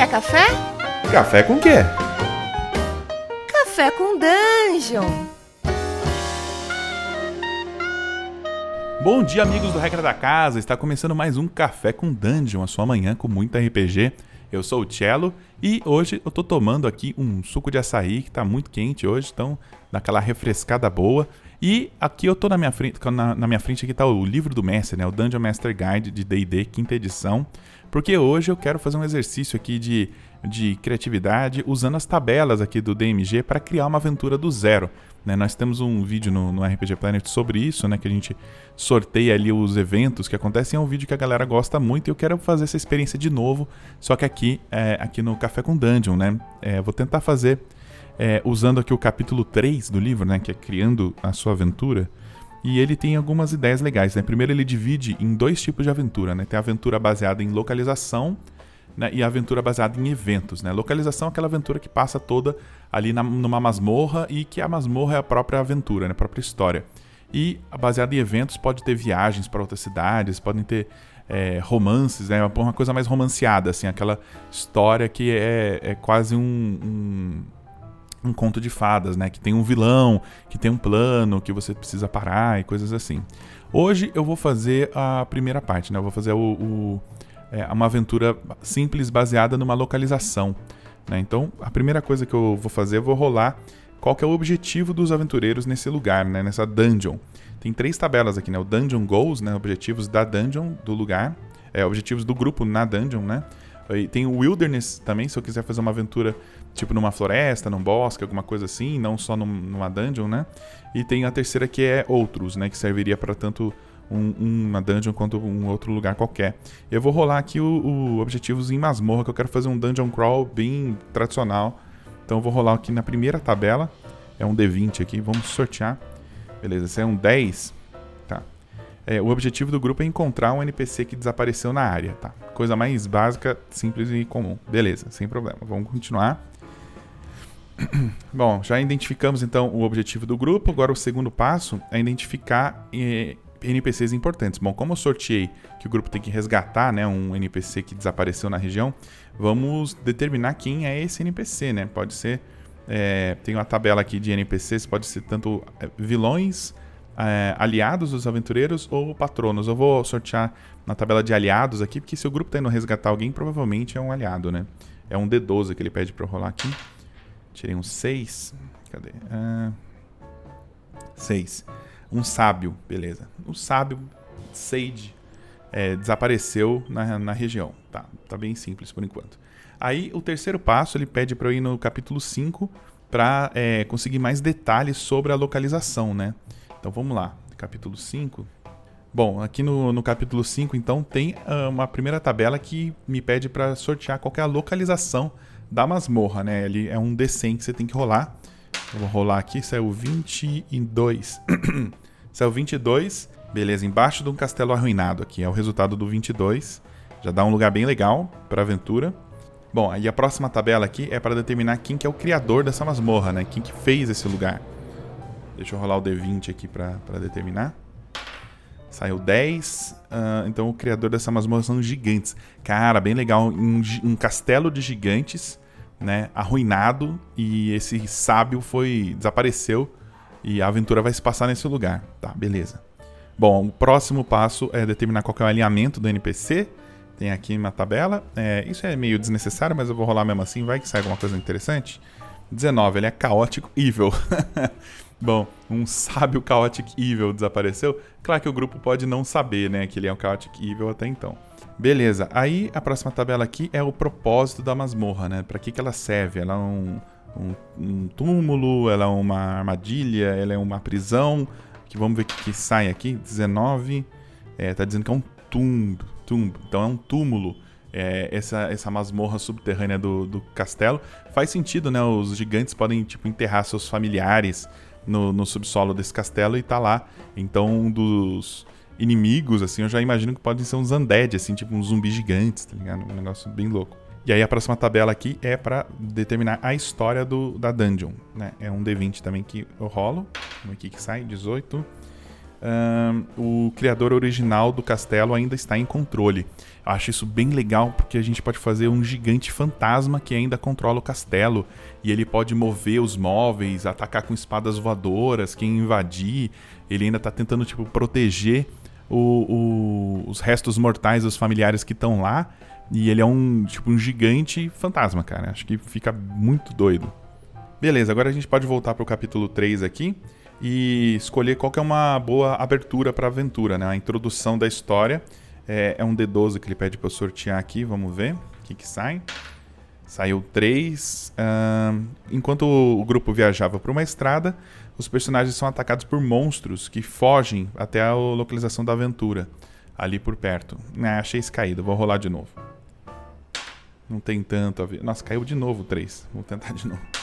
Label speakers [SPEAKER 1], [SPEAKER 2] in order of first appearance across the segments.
[SPEAKER 1] Quer café?
[SPEAKER 2] Café com quê?
[SPEAKER 1] Café com Dungeon.
[SPEAKER 2] Bom dia, amigos do Regra da Casa. Está começando mais um Café com Dungeon, a sua manhã com muito RPG. Eu sou o Cello e hoje eu tô tomando aqui um suco de açaí que tá muito quente hoje, então daquela refrescada boa. E aqui eu tô na minha frente, na, na minha frente aqui tá o livro do mestre, né, o Dungeon Master Guide de D&D, quinta edição, porque hoje eu quero fazer um exercício aqui de, de criatividade usando as tabelas aqui do DMG para criar uma aventura do zero. Né? Nós temos um vídeo no, no, RPG Planet sobre isso, né? Que a gente sorteia ali os eventos que acontecem. É um vídeo que a galera gosta muito e eu quero fazer essa experiência de novo, só que aqui, é, aqui no Café com Dungeon, né? É, vou tentar fazer é, usando aqui o capítulo 3 do livro, né? Que é Criando a Sua Aventura. E ele tem algumas ideias legais, né? Primeiro ele divide em dois tipos de aventura, né? Tem a aventura baseada em localização né, e a aventura baseada em eventos. Né? Localização é aquela aventura que passa toda ali na, numa masmorra e que a masmorra é a própria aventura, né, a própria história. E baseada em eventos pode ter viagens para outras cidades, podem ter é, romances, né, uma coisa mais romanceada, assim, aquela história que é, é quase um, um um conto de fadas, né? Que tem um vilão, que tem um plano, que você precisa parar e coisas assim. Hoje eu vou fazer a primeira parte, né? Eu vou fazer o, o é uma aventura simples baseada numa localização. Né? Então, a primeira coisa que eu vou fazer, eu vou rolar qual que é o objetivo dos aventureiros nesse lugar, né? nessa dungeon. Tem três tabelas aqui, né? O Dungeon Goals, né? Objetivos da dungeon, do lugar. É, objetivos do grupo na dungeon, né? E tem o Wilderness também, se eu quiser fazer uma aventura tipo numa floresta, num bosque, alguma coisa assim, não só num, numa dungeon, né? E tem a terceira que é Outros, né? Que serviria para tanto um, uma dungeon quanto um outro lugar qualquer. Eu vou rolar aqui o, o objetivos em masmorra, que eu quero fazer um dungeon crawl bem tradicional. Então eu vou rolar aqui na primeira tabela. É um D20 aqui, vamos sortear. Beleza, esse é um 10. Tá. É, o objetivo do grupo é encontrar um NPC que desapareceu na área, tá? Coisa mais básica, simples e comum. Beleza, sem problema. Vamos continuar. Bom, já identificamos então o objetivo do grupo. Agora o segundo passo é identificar eh, NPCs importantes. Bom, como eu sorteei que o grupo tem que resgatar né, um NPC que desapareceu na região, vamos determinar quem é esse NPC, né? Pode ser. É, tem uma tabela aqui de NPCs, pode ser tanto é, vilões, é, aliados dos aventureiros ou patronos. Eu vou sortear na tabela de aliados aqui, porque se o grupo está indo resgatar alguém, provavelmente é um aliado, né? É um D12 que ele pede para eu rolar aqui. Tirei um 6. Cadê? 6. Uh, um sábio, beleza. O sábio Sage é, desapareceu na, na região. Tá, tá bem simples por enquanto. Aí o terceiro passo ele pede para eu ir no capítulo 5 para é, conseguir mais detalhes sobre a localização, né? Então vamos lá, capítulo 5. Bom, aqui no, no capítulo 5, então, tem uh, uma primeira tabela que me pede para sortear qual é a localização da masmorra, né? Ele é um D100 que você tem que rolar. Vou rolar aqui, saiu 22. saiu 22. Beleza, embaixo de um castelo arruinado aqui. É o resultado do 22. Já dá um lugar bem legal para aventura. Bom, aí a próxima tabela aqui é para determinar quem que é o criador dessa masmorra, né? Quem que fez esse lugar. Deixa eu rolar o D20 aqui para determinar. Saiu 10. Uh, ah, então o criador dessa masmorra são gigantes. Cara, bem legal. Um, um castelo de gigantes né, arruinado e esse sábio foi desapareceu e a aventura vai se passar nesse lugar. Tá, beleza. Bom, o próximo passo é determinar qual é o alinhamento do NPC. Tem aqui uma tabela. É, isso é meio desnecessário, mas eu vou rolar mesmo assim, vai que sai alguma coisa interessante. 19, ele é caótico evil. Bom, um sábio Chaotic Evil desapareceu. Claro que o grupo pode não saber, né, que ele é um Chaotic Evil até então. Beleza, aí a próxima tabela aqui é o propósito da masmorra, né? Para que, que ela serve? Ela é um, um, um, túmulo, ela é uma armadilha, ela é uma prisão. Que vamos ver o que, que sai aqui. 19. É, tá dizendo que é um tumbo. tumbo. Então é um túmulo. É, essa, essa masmorra subterrânea do, do castelo. Faz sentido, né? Os gigantes podem, tipo, enterrar seus familiares no, no subsolo desse castelo e tá lá. Então, um dos inimigos, assim, eu já imagino que podem ser uns undead, assim, tipo uns zumbis gigantes, tá ligado? Um negócio bem louco. E aí a próxima tabela aqui é para determinar a história do, da dungeon, né? É um D20 também que eu rolo. Vamos aqui que sai, 18. O criador original do castelo ainda está em controle. Eu acho isso bem legal porque a gente pode fazer um gigante fantasma que ainda controla o castelo e ele pode mover os móveis, atacar com espadas voadoras, quem invadir. Ele ainda está tentando tipo proteger o, o, os restos mortais dos familiares que estão lá. E ele é um tipo um gigante fantasma, cara. Acho que fica muito doido. Beleza, agora a gente pode voltar para o capítulo 3 aqui e escolher qual é uma boa abertura para a aventura, né? A introdução da história é, é um D12 que ele pede para eu sortear aqui, vamos ver o que, que sai. Saiu 3. Uh, enquanto o grupo viajava por uma estrada, os personagens são atacados por monstros que fogem até a localização da aventura, ali por perto. Ah, achei isso caído, vou rolar de novo. Não tem tanto a ver. Nossa, caiu de novo 3. Vou tentar de novo.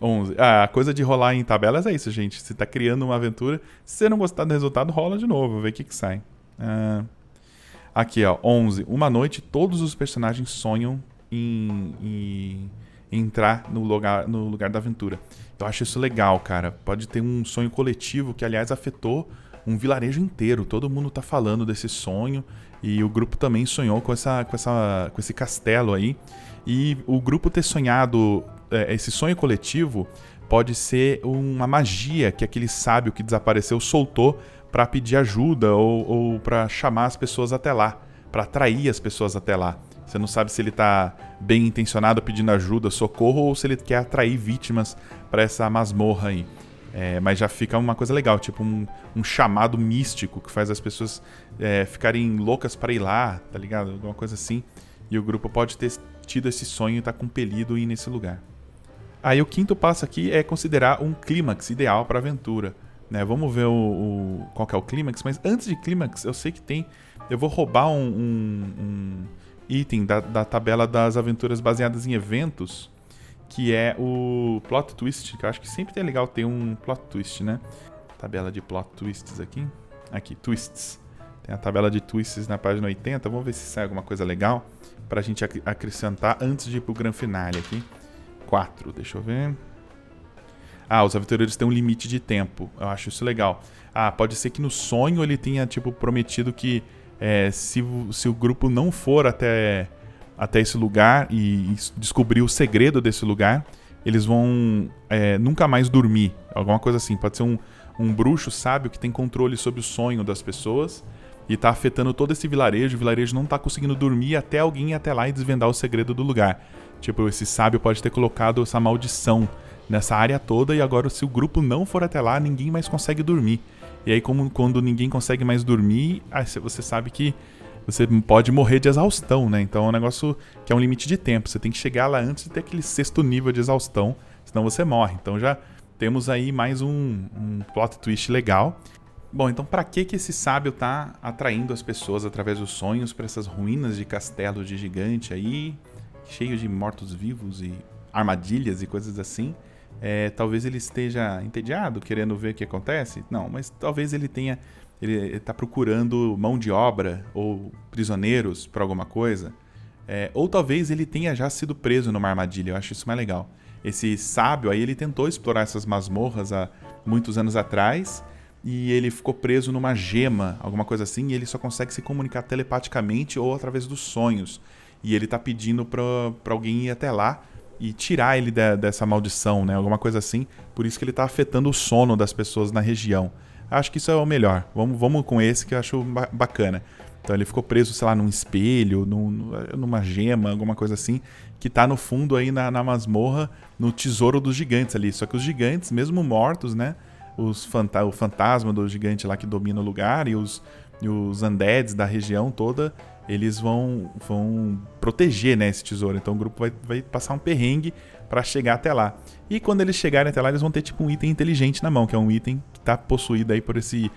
[SPEAKER 2] 11. Ah, a coisa de rolar em tabelas é isso, gente. Você está criando uma aventura. Se você não gostar do resultado, rola de novo, ver o que, que sai. Ah, aqui, ó. 11. Uma noite, todos os personagens sonham em, em, entrar no lugar, no lugar da aventura. Eu acho isso legal, cara. Pode ter um sonho coletivo que, aliás, afetou um vilarejo inteiro. Todo mundo está falando desse sonho. E o grupo também sonhou com, essa, com, essa, com esse castelo aí. E o grupo ter sonhado esse sonho coletivo pode ser uma magia que aquele sábio que desapareceu soltou para pedir ajuda ou, ou para chamar as pessoas até lá, para atrair as pessoas até lá. Você não sabe se ele está bem intencionado pedindo ajuda, socorro, ou se ele quer atrair vítimas para essa masmorra aí. É, mas já fica uma coisa legal, tipo um, um chamado místico que faz as pessoas é, ficarem loucas para ir lá, tá ligado? Alguma coisa assim. E o grupo pode ter tido esse sonho e tá compelido a ir nesse lugar. Aí o quinto passo aqui é considerar um clímax ideal para a aventura. Né? Vamos ver o, o, qual é o clímax, mas antes de clímax, eu sei que tem. Eu vou roubar um, um, um item da, da, tabela das aventuras baseadas em eventos, que é o plot twist, que eu acho que sempre é legal ter um plot twist, né? Tabela de plot twists aqui. Aqui, twists. Tem a tabela de twists na página 80. Vamos ver se sai alguma coisa legal para a gente acrescentar antes de ir pro grande finale aqui. 4, deixa eu ver. Ah, os aventureiros têm um limite de tempo. Eu acho isso legal. Ah, pode ser que no sonho ele tenha, tipo, prometido que é, se, se o grupo não for até, até esse lugar e, e descobrir o segredo desse lugar, eles vão é, nunca mais dormir. Alguma coisa assim. Pode ser um, um bruxo sábio que tem controle sobre o sonho das pessoas e está afetando todo esse vilarejo. O vilarejo não está conseguindo dormir até alguém ir até lá e desvendar o segredo do lugar. Tipo, esse sábio pode ter colocado essa maldição nessa área toda e agora se o grupo não for até lá, ninguém mais consegue dormir. E aí como quando ninguém consegue mais dormir, você sabe que você pode morrer de exaustão, né? Então é um negócio que é um limite de tempo. Você tem que chegar lá antes de ter aquele sexto nível de exaustão, senão você morre. Então já temos aí mais um, um plot twist legal. Bom, então para que que esse sábio tá atraindo as pessoas através dos sonhos para essas ruínas de castelo de gigante aí? Cheio de mortos-vivos e armadilhas e coisas assim. É, talvez ele esteja entediado, querendo ver o que acontece. Não, mas talvez ele tenha. Ele está procurando mão de obra ou prisioneiros para alguma coisa. É, ou talvez ele tenha já sido preso numa armadilha. Eu acho isso mais legal. Esse sábio aí, ele tentou explorar essas masmorras há muitos anos atrás e ele ficou preso numa gema, alguma coisa assim, e ele só consegue se comunicar telepaticamente ou através dos sonhos e ele tá pedindo pra alguém ir até lá e tirar ele de, dessa maldição, né? Alguma coisa assim. Por isso que ele tá afetando o sono das pessoas na região. Acho que isso é o melhor. Vamos, vamos com esse que eu acho bacana. Então ele ficou preso, sei lá, num espelho, num, numa gema, alguma coisa assim, que tá no fundo aí na, na masmorra, no tesouro dos gigantes ali. Só que os gigantes, mesmo mortos, né? Os fanta o fantasma do gigante lá que domina o lugar e os, e os undeads da região toda eles vão, vão proteger né, esse tesouro. Então o grupo vai, vai passar um perrengue para chegar até lá. E quando eles chegarem até lá, eles vão ter tipo um item inteligente na mão, que é um item que está possuído aí por esse,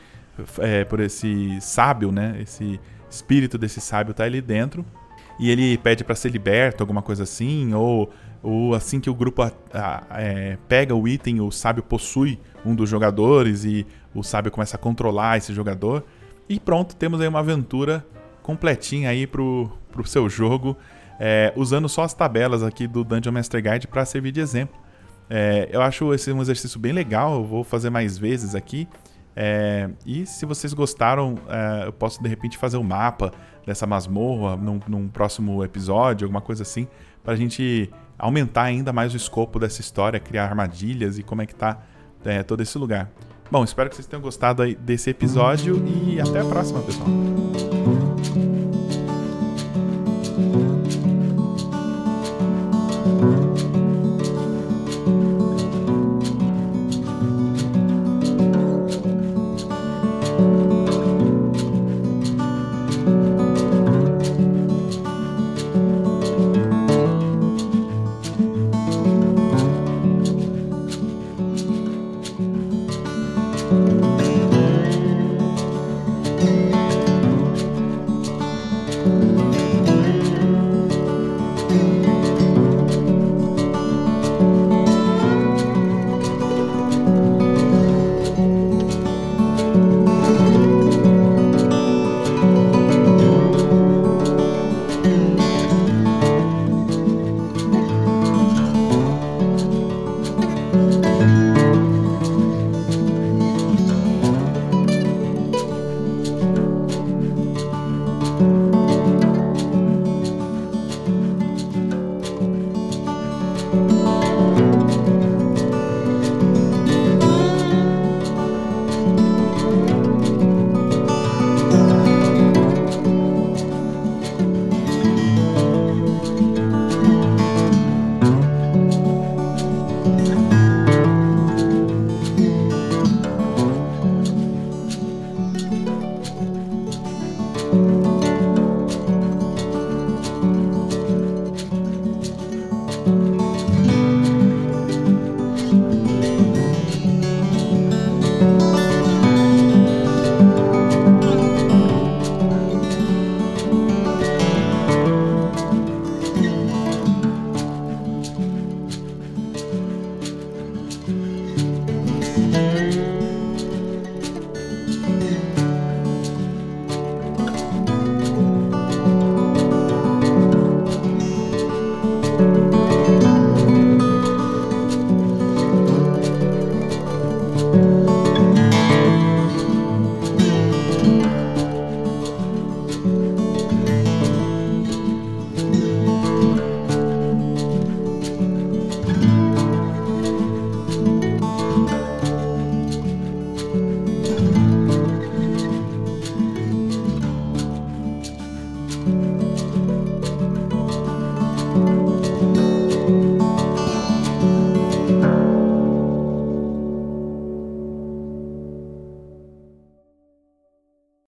[SPEAKER 2] é, por esse sábio, né? Esse espírito desse sábio tá ali dentro. E ele pede para ser liberto, alguma coisa assim, ou, ou assim que o grupo a, a, é, pega o item, o sábio possui um dos jogadores e o sábio começa a controlar esse jogador. E pronto, temos aí uma aventura completinha aí pro, pro seu jogo, é, usando só as tabelas aqui do Dungeon Master Guide para servir de exemplo. É, eu acho esse um exercício bem legal, eu vou fazer mais vezes aqui. É, e se vocês gostaram, é, eu posso de repente fazer um mapa dessa masmorra num, num próximo episódio, alguma coisa assim, para a gente aumentar ainda mais o escopo dessa história, criar armadilhas e como é que tá é, todo esse lugar. Bom, espero que vocês tenham gostado desse episódio e até a próxima, pessoal. Thank you.